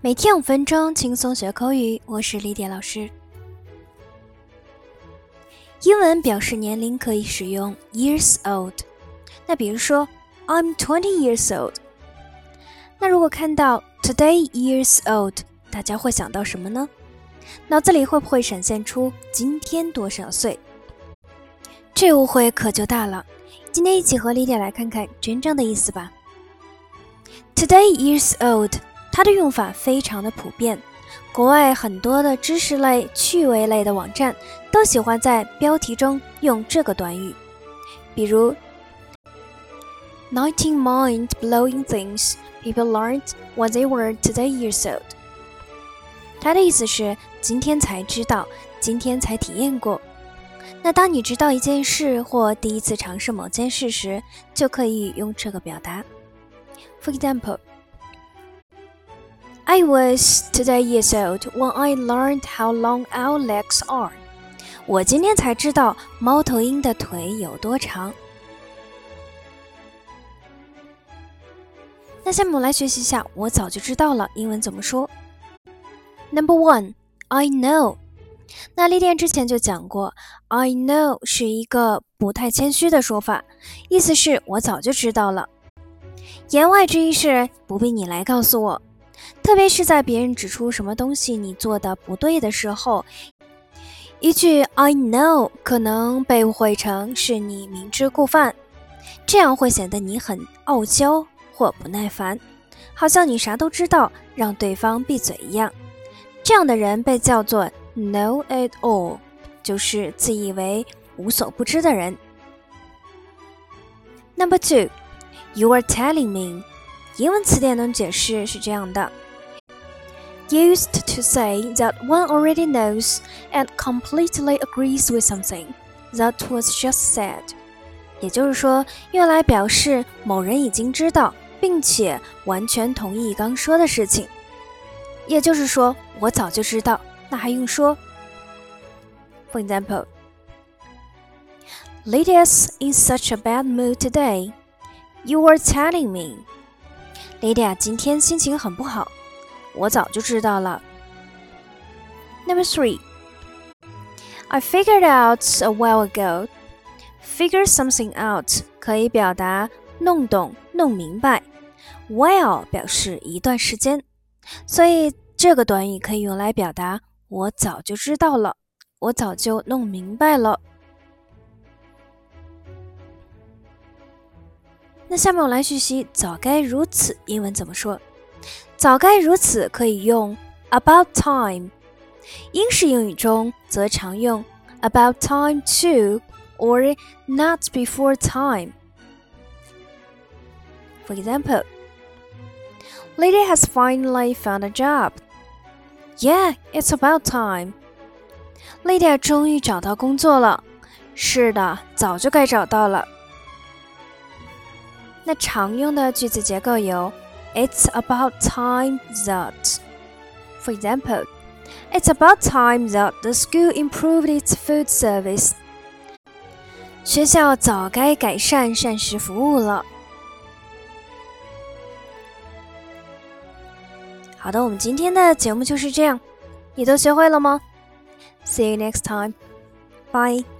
每天五分钟，轻松学口语。我是李典老师。英文表示年龄可以使用 years old。那比如说，I'm twenty years old。那如果看到 today years old，大家会想到什么呢？脑子里会不会闪现出今天多少岁？这误会可就大了。今天一起和李典来看看真正的意思吧。Today years old。它的用法非常的普遍，国外很多的知识类、趣味类的网站都喜欢在标题中用这个短语，比如 “Nineteen mind-blowing things people learned when they were today years old”。它的意思是今天才知道，今天才体验过。那当你知道一件事或第一次尝试某件事时，就可以用这个表达。For example. I was today years old when I learned how long our legs are. 我今天才知道猫头鹰的腿有多长。那下面我们来学习一下，我早就知道了英文怎么说。Number one, I know。那历练之前就讲过，I know 是一个不太谦虚的说法，意思是我早就知道了。言外之意是不必你来告诉我。特别是在别人指出什么东西你做的不对的时候，一句 "I know" 可能被误会成是你明知故犯，这样会显得你很傲娇或不耐烦，好像你啥都知道，让对方闭嘴一样。这样的人被叫做 "know it all"，就是自以为无所不知的人。Number two, you are telling me. 英文词典能解释是这样的：used to say that one already knows and completely agrees with something that was just said。也就是说，用来表示某人已经知道并且完全同意刚说的事情。也就是说，我早就知道，那还用说？For example, Lydia's in such a bad mood today. You were telling me. Lydia 今天心情很不好，我早就知道了。Number three, I figured out a while ago. Figure something out 可以表达弄懂、弄明白。While 表示一段时间，所以这个短语可以用来表达我早就知道了，我早就弄明白了。那下面我来学习“早该如此”英文怎么说。“早该如此”可以用 “about time”，英式英语中则常用 “about time to” or “not before time”。For example, Lady has finally found a job. Yeah, it's about time. Lady 终于找到工作了。是的，早就该找到了。 那常用的句子结构有：It's about time that. For example, It's about time that the school improved its food service. 学校早该改善膳食服务了。好的，我们今天的节目就是这样，你都学会了吗？See you next time. Bye.